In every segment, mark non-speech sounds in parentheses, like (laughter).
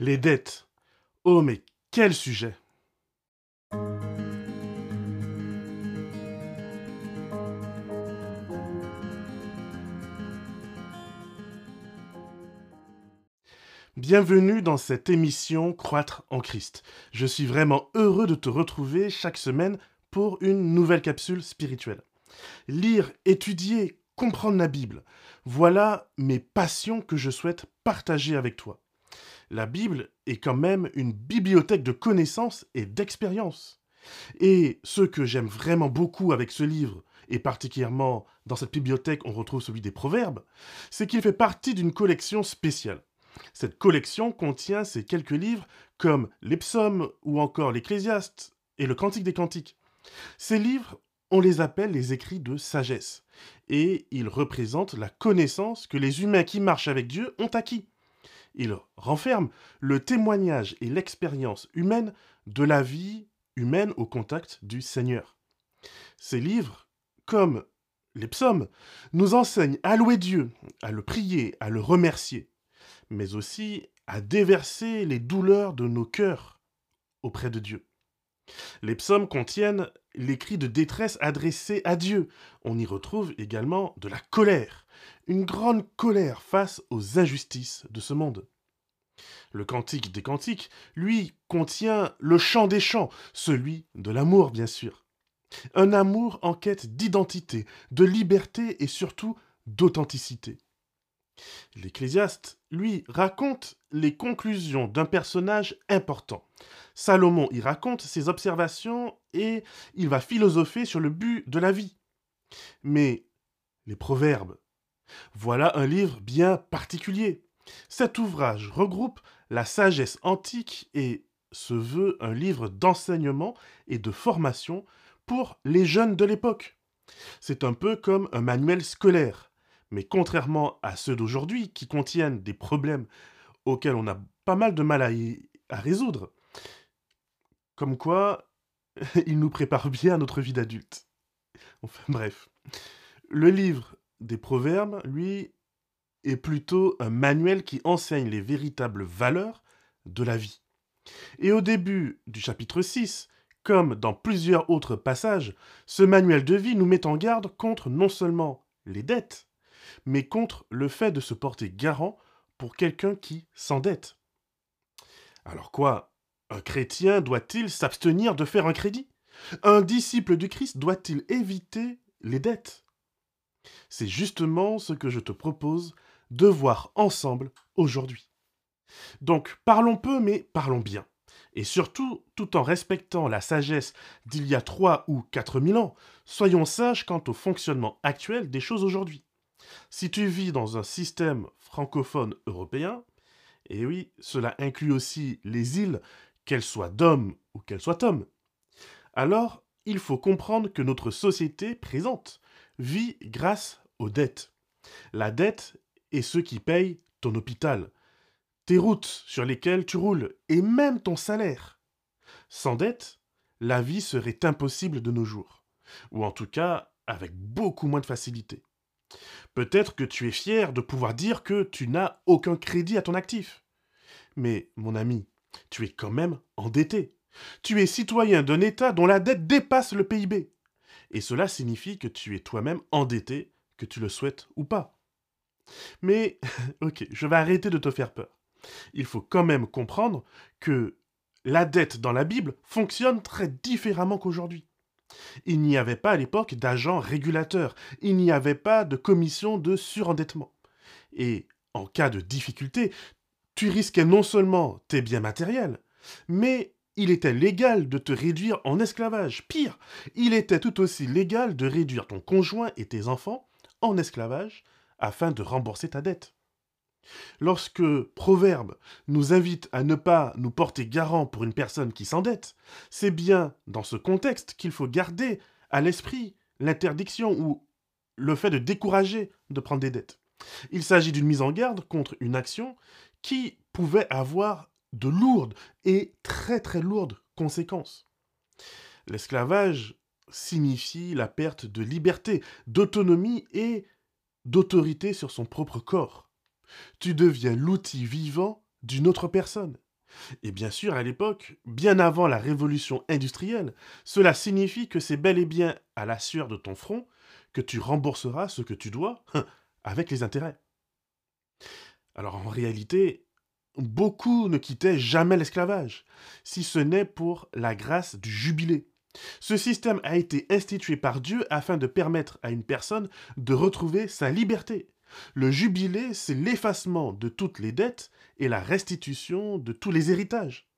Les dettes. Oh mais quel sujet Bienvenue dans cette émission Croître en Christ. Je suis vraiment heureux de te retrouver chaque semaine pour une nouvelle capsule spirituelle. Lire, étudier, comprendre la Bible, voilà mes passions que je souhaite partager avec toi. La Bible est quand même une bibliothèque de connaissances et d'expériences. Et ce que j'aime vraiment beaucoup avec ce livre, et particulièrement dans cette bibliothèque on retrouve celui des Proverbes, c'est qu'il fait partie d'une collection spéciale. Cette collection contient ces quelques livres comme les psaumes ou encore l'Ecclésiaste et le Cantique des Cantiques. Ces livres, on les appelle les écrits de sagesse, et ils représentent la connaissance que les humains qui marchent avec Dieu ont acquis. Ils renferment le témoignage et l'expérience humaine de la vie humaine au contact du Seigneur. Ces livres, comme les psaumes, nous enseignent à louer Dieu, à le prier, à le remercier, mais aussi à déverser les douleurs de nos cœurs auprès de Dieu. Les psaumes contiennent les cris de détresse adressés à Dieu. On y retrouve également de la colère, une grande colère face aux injustices de ce monde. Le cantique des cantiques, lui, contient le chant des chants, celui de l'amour, bien sûr. Un amour en quête d'identité, de liberté et surtout d'authenticité. L'Ecclésiaste, lui, raconte les conclusions d'un personnage important. Salomon y raconte ses observations et il va philosopher sur le but de la vie. Mais les proverbes, voilà un livre bien particulier. Cet ouvrage regroupe la sagesse antique et se veut un livre d'enseignement et de formation pour les jeunes de l'époque. C'est un peu comme un manuel scolaire. Mais contrairement à ceux d'aujourd'hui, qui contiennent des problèmes auxquels on a pas mal de mal à, résoudre, comme quoi, (laughs) il nous prépare bien à notre vie d'adulte. Enfin bref. Le livre des Proverbes, lui, est plutôt un manuel qui enseigne les véritables valeurs de la vie. Et au début du chapitre 6, comme dans plusieurs autres passages, ce manuel de vie nous met en garde contre non seulement les dettes, mais contre le fait de se porter garant pour quelqu'un qui s'endette. Alors quoi Un chrétien doit-il s'abstenir de faire un crédit? Un disciple du Christ doit-il éviter les dettes? C'est justement ce que je te propose de voir ensemble aujourd'hui. Donc parlons peu mais parlons bien. Et surtout, tout en respectant la sagesse d'il y a trois ou quatre mille ans, soyons sages quant au fonctionnement actuel des choses aujourd'hui. Si tu vis dans un système francophone européen, et oui, cela inclut aussi les îles, qu'elles soient d'hommes ou qu'elles soient hommes, alors il faut comprendre que notre société présente vit grâce aux dettes. La dette est ce qui paye ton hôpital, tes routes sur lesquelles tu roules, et même ton salaire. Sans dette, la vie serait impossible de nos jours, ou en tout cas avec beaucoup moins de facilité. Peut-être que tu es fier de pouvoir dire que tu n'as aucun crédit à ton actif. Mais, mon ami, tu es quand même endetté. Tu es citoyen d'un État dont la dette dépasse le PIB. Et cela signifie que tu es toi-même endetté, que tu le souhaites ou pas. Mais, (laughs) ok, je vais arrêter de te faire peur. Il faut quand même comprendre que la dette dans la Bible fonctionne très différemment qu'aujourd'hui. Il n'y avait pas à l'époque d'agents régulateurs, il n'y avait pas de commission de surendettement. Et en cas de difficulté, tu risquais non seulement tes biens matériels, mais il était légal de te réduire en esclavage. Pire, il était tout aussi légal de réduire ton conjoint et tes enfants en esclavage afin de rembourser ta dette. Lorsque Proverbe nous invite à ne pas nous porter garant pour une personne qui s'endette, c'est bien dans ce contexte qu'il faut garder à l'esprit l'interdiction ou le fait de décourager de prendre des dettes. Il s'agit d'une mise en garde contre une action qui pouvait avoir de lourdes et très très lourdes conséquences. L'esclavage signifie la perte de liberté, d'autonomie et d'autorité sur son propre corps tu deviens l'outil vivant d'une autre personne. Et bien sûr, à l'époque, bien avant la révolution industrielle, cela signifie que c'est bel et bien à la sueur de ton front que tu rembourseras ce que tu dois avec les intérêts. Alors en réalité, beaucoup ne quittaient jamais l'esclavage, si ce n'est pour la grâce du jubilé. Ce système a été institué par Dieu afin de permettre à une personne de retrouver sa liberté. Le jubilé, c'est l'effacement de toutes les dettes et la restitution de tous les héritages.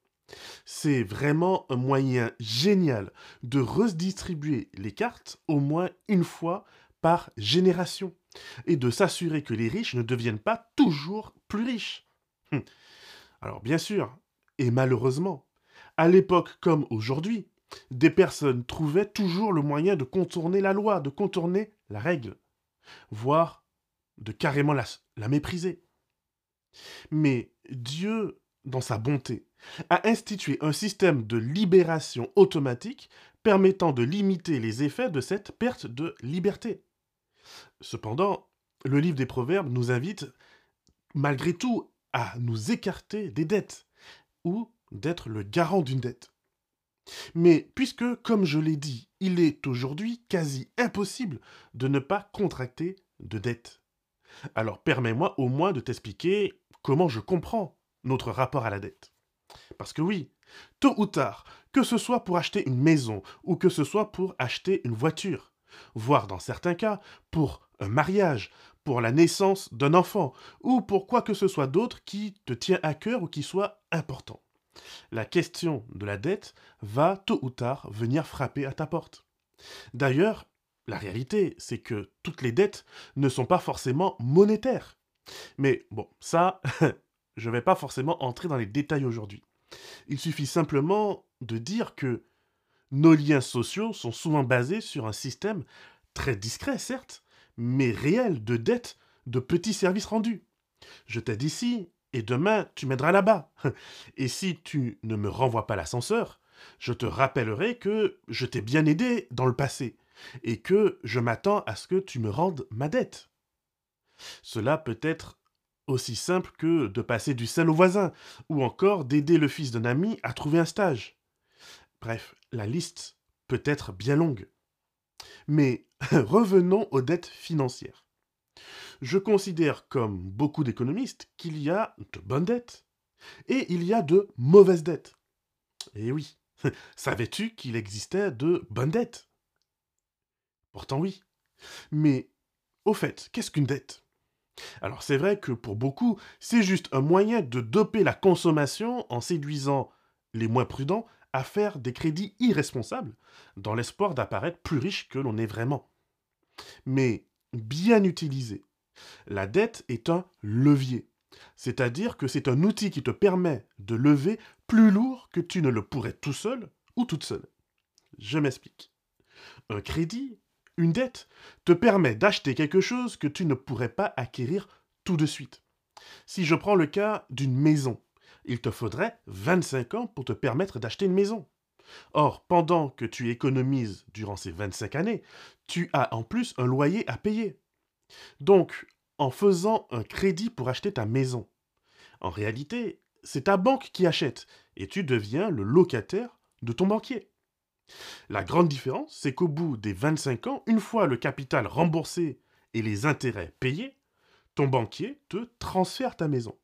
C'est vraiment un moyen génial de redistribuer les cartes au moins une fois par génération et de s'assurer que les riches ne deviennent pas toujours plus riches. Hum. Alors bien sûr, et malheureusement, à l'époque comme aujourd'hui, des personnes trouvaient toujours le moyen de contourner la loi, de contourner la règle, voire de carrément la, mépriser. Mais Dieu, dans sa bonté, a institué un système de libération automatique permettant de limiter les effets de cette perte de liberté. Cependant, le livre des Proverbes nous invite, malgré tout, à nous écarter des dettes, ou d'être le garant d'une dette. Mais puisque, comme je l'ai dit, il est aujourd'hui quasi impossible de ne pas contracter de dette, alors permets-moi au moins de t'expliquer comment je comprends notre rapport à la dette. Parce que oui, tôt ou tard, que ce soit pour acheter une maison ou que ce soit pour acheter une voiture, voire dans certains cas pour un mariage, pour la naissance d'un enfant, ou pour quoi que ce soit d'autre qui te tient à cœur ou qui soit important. La question de la dette va tôt ou tard venir frapper à ta porte. D'ailleurs, la réalité, c'est que toutes les dettes ne sont pas forcément monétaires. Mais bon, ça, (laughs) je ne vais pas forcément entrer dans les détails aujourd'hui. Il suffit simplement de dire que nos liens sociaux sont souvent basés sur un système très discret, certes, mais réel de dettes de petits services rendus. Je t'aide ici, et demain tu m'aideras là-bas. (laughs) Et si tu ne me renvoies pas l'ascenseur, je te rappellerai que je t'ai bien aidé dans le passé, et que je m'attends à ce que tu me rendes ma dette. Cela peut être aussi simple que de passer du sel au voisin, ou encore d'aider le fils d'un ami à trouver un stage. Bref, la liste peut être bien longue. Mais (laughs) revenons aux dettes financières. Je considère, comme beaucoup d'économistes, qu'il y a de bonnes dettes et il y a de mauvaises dettes. Et oui, (laughs) savais-tu qu'il existait de bonnes dettes? Pourtant oui. Mais au fait, qu'est-ce qu'une dette? Alors c'est vrai que pour beaucoup, c'est juste un moyen de doper la consommation en séduisant les moins prudents à faire des crédits irresponsables, dans l'espoir d'apparaître plus riche que l'on est vraiment. Mais bien utilisé, la dette est un levier, c'est-à-dire que c'est un outil qui te permet de lever plus lourd que tu ne le pourrais tout seul ou toute seule. Je m'explique. Un crédit, une dette, te permet d'acheter quelque chose que tu ne pourrais pas acquérir tout de suite. Si je prends le cas d'une maison, il te faudrait 25 ans pour te permettre d'acheter une maison. Or, pendant que tu économises durant ces 25 années, tu as en plus un loyer à payer. Donc, en faisant un crédit pour acheter ta maison, en réalité, c'est ta banque qui achète et tu deviens le locataire de ton banquier. La grande différence, c'est qu'au bout des 25 ans, une fois le capital remboursé et les intérêts payés, ton banquier te transfère ta maison.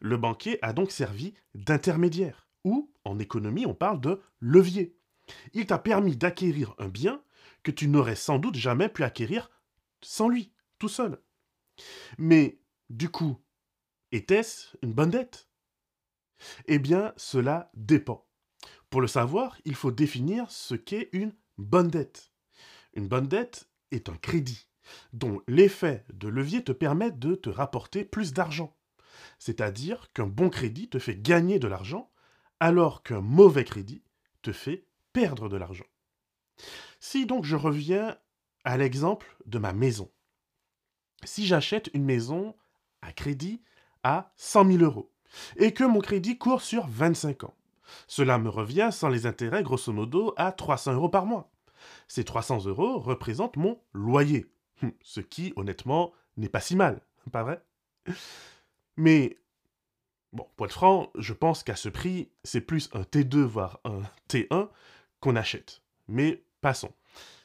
Le banquier a donc servi d'intermédiaire, ou, en économie, on parle de levier. Il t'a permis d'acquérir un bien que tu n'aurais sans doute jamais pu acquérir sans lui, tout seul. Mais, du coup, était-ce une bonne dette? Eh bien, cela dépend. Pour le savoir, il faut définir ce qu'est une bonne dette. Une bonne dette est un crédit dont l'effet de levier te permet de te rapporter plus d'argent. C'est-à-dire qu'un bon crédit te fait gagner de l'argent, alors qu'un mauvais crédit te fait perdre de l'argent. Si donc je reviens à l'exemple de ma maison. Si j'achète une maison à crédit à 100 000 euros et que mon crédit court sur 25 ans, cela me revient sans les intérêts grosso modo à 300 euros par mois. Ces 300 euros représentent mon loyer, ce qui honnêtement n'est pas si mal, (laughs) pas vrai? Mais Bon, pour être franc, je pense qu'à ce prix, c'est plus un T2 voire un T1 qu'on achète. Mais passons.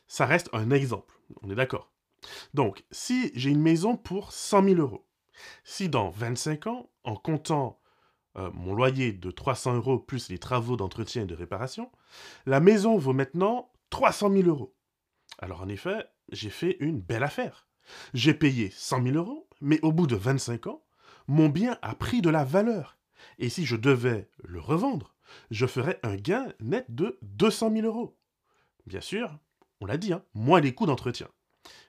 Ça reste un exemple, on est d'accord. Donc, si j'ai une maison pour 100 000 euros, si dans 25 ans, en comptant euh, mon loyer de 300 euros plus les travaux d'entretien et de réparation, la maison vaut maintenant 300 000 euros. Alors en effet, j'ai fait une belle affaire. J'ai payé 100 000 euros, mais au bout de 25 ans, mon bien a pris de la valeur. Et si je devais le revendre, je ferais un gain net de 200 000 euros. Bien sûr, on l'a dit, hein, moins les coûts d'entretien.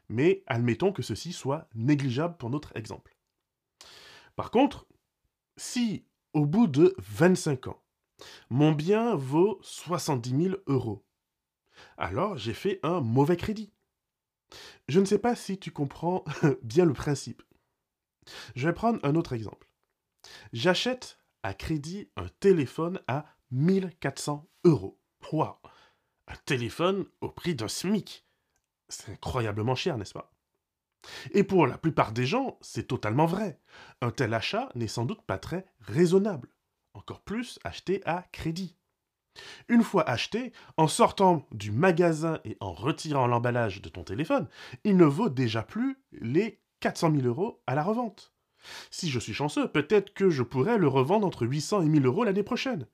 Mais admettons que ceci soit négligeable pour notre exemple. Par contre, si au bout de 25 ans, mon bien vaut 70 000 euros, alors j'ai fait un mauvais crédit. Je ne sais pas si tu comprends (laughs) bien le principe. Je vais prendre un autre exemple. J'achète à crédit un téléphone à 1400 euros. Waouh Un téléphone au prix d'un SMIC. C'est incroyablement cher, n'est-ce pas? Et pour la plupart des gens, c'est totalement vrai. Un tel achat n'est sans doute pas très raisonnable. Encore plus acheté à crédit. Une fois acheté, en sortant du magasin et en retirant l'emballage de ton téléphone, il ne vaut déjà plus les 400 000 euros à la revente. Si je suis chanceux, peut-être que je pourrais le revendre entre 800 et 1000 euros l'année prochaine.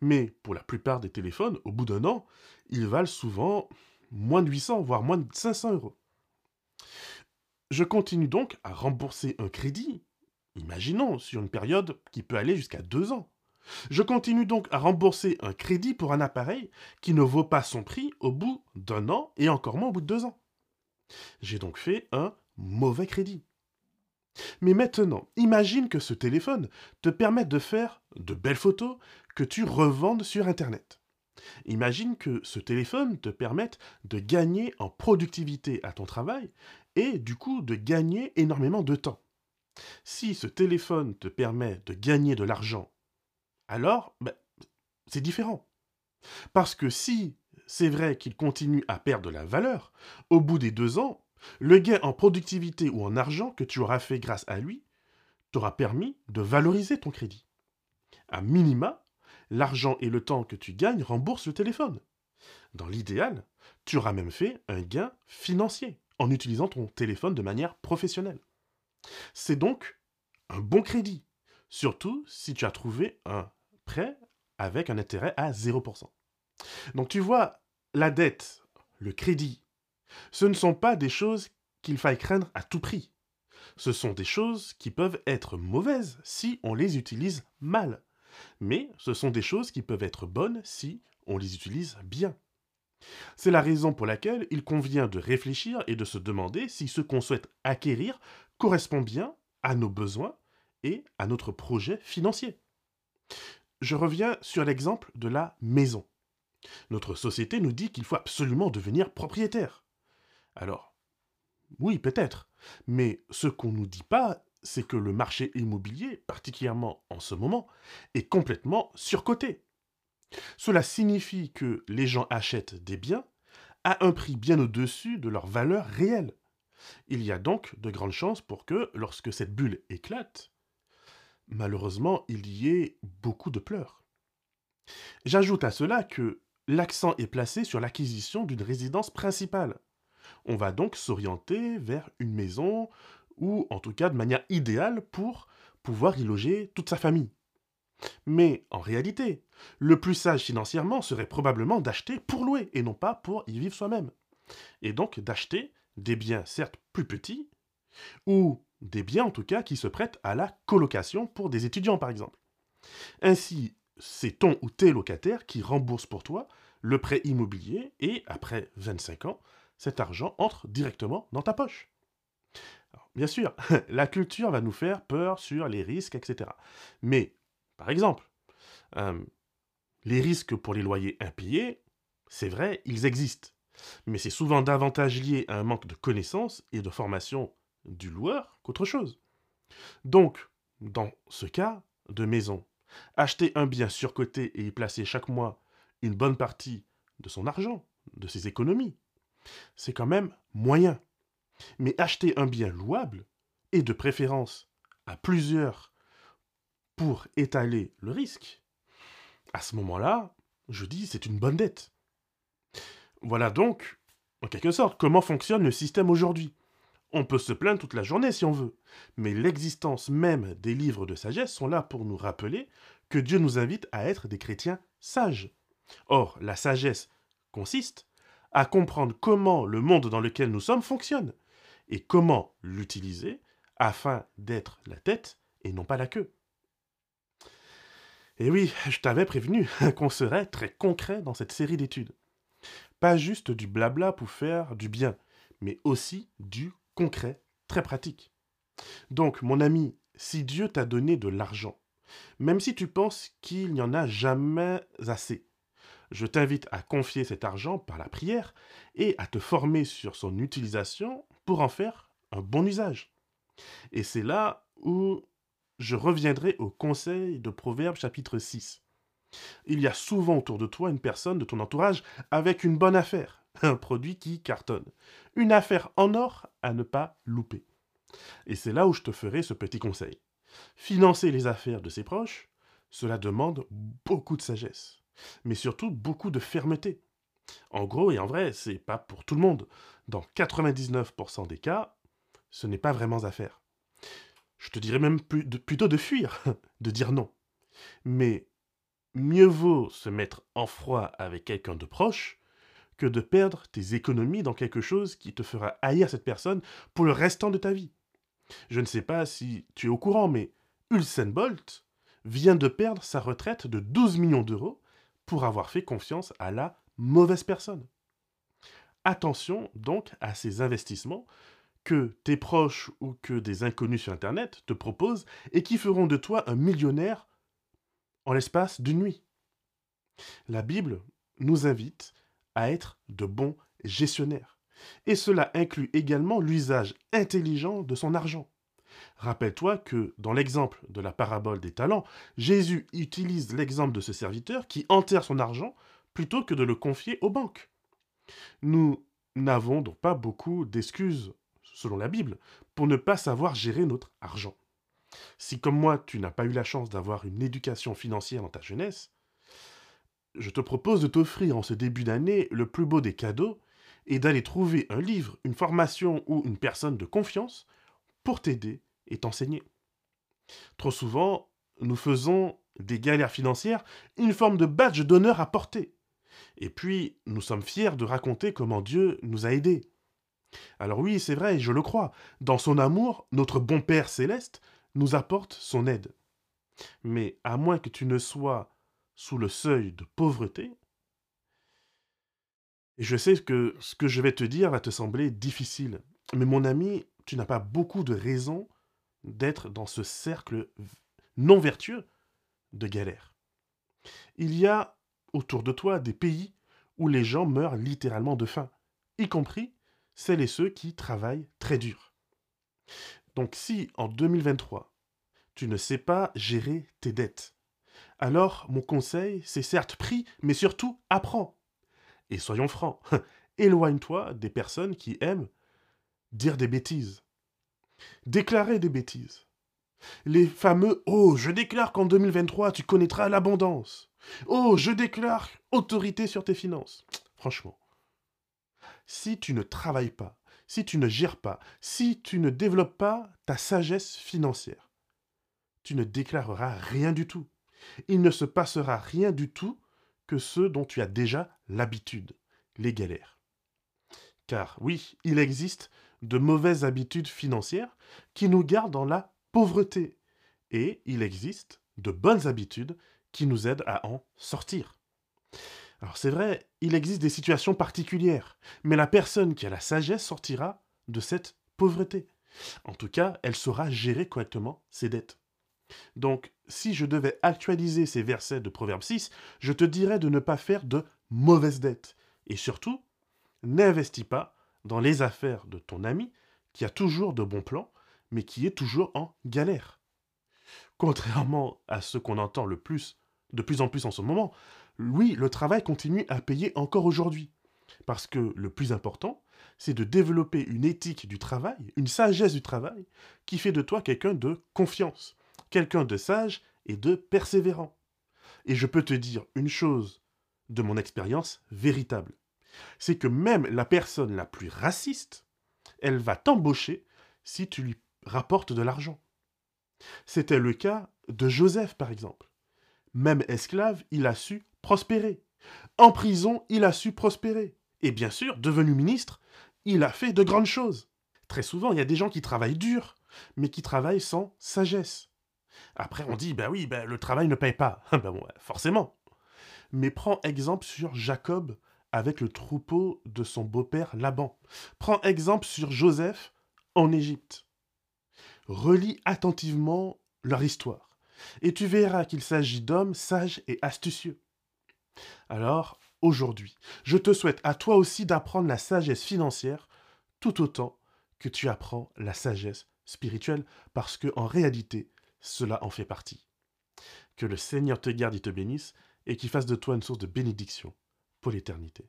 Mais pour la plupart des téléphones, au bout d'un an, ils valent souvent moins de 800, voire moins de 500 euros. Je continue donc à rembourser un crédit, imaginons, sur une période qui peut aller jusqu'à deux ans. Je continue donc à rembourser un crédit pour un appareil qui ne vaut pas son prix au bout d'un an et encore moins au bout de deux ans. J'ai donc fait un mauvais crédit. Mais maintenant, imagine que ce téléphone te permette de faire de belles photos que tu revendes sur Internet. Imagine que ce téléphone te permette de gagner en productivité à ton travail et du coup de gagner énormément de temps. Si ce téléphone te permet de gagner de l'argent alors ben, c'est différent. Parce que si c'est vrai qu'il continue à perdre de la valeur, au bout des deux ans, le gain en productivité ou en argent que tu auras fait grâce à lui t'aura permis de valoriser ton crédit. À minima, l'argent et le temps que tu gagnes remboursent le téléphone. Dans l'idéal, tu auras même fait un gain financier en utilisant ton téléphone de manière professionnelle. C'est donc un bon crédit, surtout si tu as trouvé un prêt avec un intérêt à 0%. Donc tu vois, la dette, le crédit, ce ne sont pas des choses qu'il faille craindre à tout prix. Ce sont des choses qui peuvent être mauvaises si on les utilise mal. Mais ce sont des choses qui peuvent être bonnes si on les utilise bien. C'est la raison pour laquelle il convient de réfléchir et de se demander si ce qu'on souhaite acquérir correspond bien à nos besoins et à notre projet financier je reviens sur l'exemple de la maison. Notre société nous dit qu'il faut absolument devenir propriétaire. Alors, oui, peut-être, mais ce qu'on ne nous dit pas, c'est que le marché immobilier, particulièrement en ce moment, est complètement surcoté. Cela signifie que les gens achètent des biens à un prix bien au-dessus de leur valeur réelle. Il y a donc de grandes chances pour que, lorsque cette bulle éclate, malheureusement, il y ait beaucoup de pleurs. J'ajoute à cela que l'accent est placé sur l'acquisition d'une résidence principale. On va donc s'orienter vers une maison, ou en tout cas de manière idéale pour pouvoir y loger toute sa famille. Mais en réalité, le plus sage financièrement serait probablement d'acheter pour louer et non pas pour y vivre soi-même. Et donc d'acheter des biens certes plus petits, ou des biens en tout cas qui se prêtent à la colocation pour des étudiants par exemple. Ainsi, c'est ton ou tes locataires qui remboursent pour toi le prêt immobilier et après 25 ans, cet argent entre directement dans ta poche. bien sûr, (laughs) la culture va nous faire peur sur les risques, etc. Mais, par exemple, euh, les risques pour les loyers impayés, c'est vrai, ils existent. Mais c'est souvent davantage lié à un manque de connaissances et de formation du loueur qu'autre chose. Donc, dans ce cas de maison, acheter un bien surcoté et y placer chaque mois une bonne partie de son argent, de ses économies, c'est quand même moyen. Mais acheter un bien louable, et de préférence à plusieurs pour étaler le risque, à ce moment-là, je dis c'est une bonne dette. Voilà donc, en quelque sorte, comment fonctionne le système aujourd'hui. On peut se plaindre toute la journée si on veut, mais l'existence même des livres de sagesse sont là pour nous rappeler que Dieu nous invite à être des chrétiens sages. Or, la sagesse consiste à comprendre comment le monde dans lequel nous sommes fonctionne et comment l'utiliser afin d'être la tête et non pas la queue. Et oui, je t'avais prévenu (laughs) qu'on serait très concret dans cette série d'études. Pas juste du blabla pour faire du bien, mais aussi du concret, très pratique. Donc, mon ami, si Dieu t'a donné de l'argent, même si tu penses qu'il n'y en a jamais assez, je t'invite à confier cet argent par la prière et à te former sur son utilisation pour en faire un bon usage. Et c'est là où je reviendrai au conseil de Proverbes chapitre 6. Il y a souvent autour de toi une personne de ton entourage avec une bonne affaire, un produit qui cartonne, une affaire en or à ne pas louper. Et c'est là où je te ferai ce petit conseil. Financer les affaires de ses proches, cela demande beaucoup de sagesse, mais surtout beaucoup de fermeté. En gros et en vrai, c'est pas pour tout le monde. Dans 99% des cas, ce n'est pas vraiment à faire. Je te dirais même plutôt de fuir, (laughs) de dire non. Mais mieux vaut se mettre en froid avec quelqu'un de proche que de perdre tes économies dans quelque chose qui te fera haïr cette personne pour le restant de ta vie. Je ne sais pas si tu es au courant, mais Usain Bolt vient de perdre sa retraite de 12 millions d'euros pour avoir fait confiance à la mauvaise personne. Attention donc à ces investissements que tes proches ou que des inconnus sur Internet te proposent et qui feront de toi un millionnaire en l'espace d'une nuit. La Bible nous invite à être de bons gestionnaires. Et cela inclut également l'usage intelligent de son argent. Rappelle-toi que dans l'exemple de la parabole des talents, Jésus utilise l'exemple de ce serviteur qui enterre son argent plutôt que de le confier aux banques. Nous n'avons donc pas beaucoup d'excuses selon la Bible, pour ne pas savoir gérer notre argent. Si comme moi, tu n'as pas eu la chance d'avoir une éducation financière dans ta jeunesse, je te propose de t'offrir en ce début d'année le plus beau des cadeaux et d'aller trouver un livre, une formation ou une personne de confiance pour t'aider et t'enseigner. Trop souvent, nous faisons des galères financières une forme de badge d'honneur à porter. Et puis, nous sommes fiers de raconter comment Dieu nous a aidés. Alors oui, c'est vrai, je le crois. Dans son amour, notre bon Père céleste nous apporte son aide. Mais à moins que tu ne sois sous le seuil de pauvreté, et je sais que ce que je vais te dire va te sembler difficile, mais mon ami, tu n'as pas beaucoup de raisons d'être dans ce cercle non vertueux de galère. Il y a autour de toi des pays où les gens meurent littéralement de faim, y compris celles et ceux qui travaillent très dur. Donc si en 2023, tu ne sais pas gérer tes dettes, alors mon conseil, c'est certes pris, mais surtout apprends. Et soyons francs, (laughs) éloigne-toi des personnes qui aiment dire des bêtises, déclarer des bêtises. Les fameux Oh, je déclare qu'en 2023, tu connaîtras l'abondance. Oh, je déclare autorité sur tes finances. Franchement, si tu ne travailles pas, si tu ne gères pas, si tu ne développes pas ta sagesse financière, tu ne déclareras rien du tout. Il ne se passera rien du tout que ce dont tu as déjà l'habitude, les galères. Car oui, il existe de mauvaises habitudes financières qui nous gardent dans la pauvreté, et il existe de bonnes habitudes qui nous aident à en sortir. Alors c'est vrai, il existe des situations particulières, mais la personne qui a la sagesse sortira de cette pauvreté. En tout cas, elle saura gérer correctement ses dettes. Donc, si je devais actualiser ces versets de Proverbe 6, je te dirais de ne pas faire de mauvaises dettes. Et surtout, n'investis pas dans les affaires de ton ami qui a toujours de bons plans, mais qui est toujours en galère. Contrairement à ce qu'on entend le plus, de plus en plus en ce moment, oui, le travail continue à payer encore aujourd'hui. Parce que le plus important, c'est de développer une éthique du travail, une sagesse du travail, qui fait de toi quelqu'un de confiance, quelqu'un de sage et de persévérant. Et je peux te dire une chose de mon expérience véritable, c'est que même la personne la plus raciste, elle va t'embaucher si tu lui rapportes de l'argent. C'était le cas de Joseph, par exemple. Même esclave, il a su prospérer. En prison, il a su prospérer. Et bien sûr, devenu ministre, il a fait de grandes choses. Très souvent, il y a des gens qui travaillent dur, mais qui travaillent sans sagesse. Après, on dit, ben oui, ben, le travail ne paye pas. (laughs) ben bon, forcément. Mais prends exemple sur Jacob avec le troupeau de son beau-père Laban. Prends exemple sur Joseph en Égypte. Relis attentivement leur histoire, et tu verras qu'il s'agit d'hommes sages et astucieux. Alors, aujourd'hui, je te souhaite à toi aussi d'apprendre la sagesse financière tout autant que tu apprends la sagesse spirituelle, parce que en réalité, cela en fait partie. Que le Seigneur te garde et te bénisse, et qu'il fasse de toi une source de bénédiction pour l'éternité.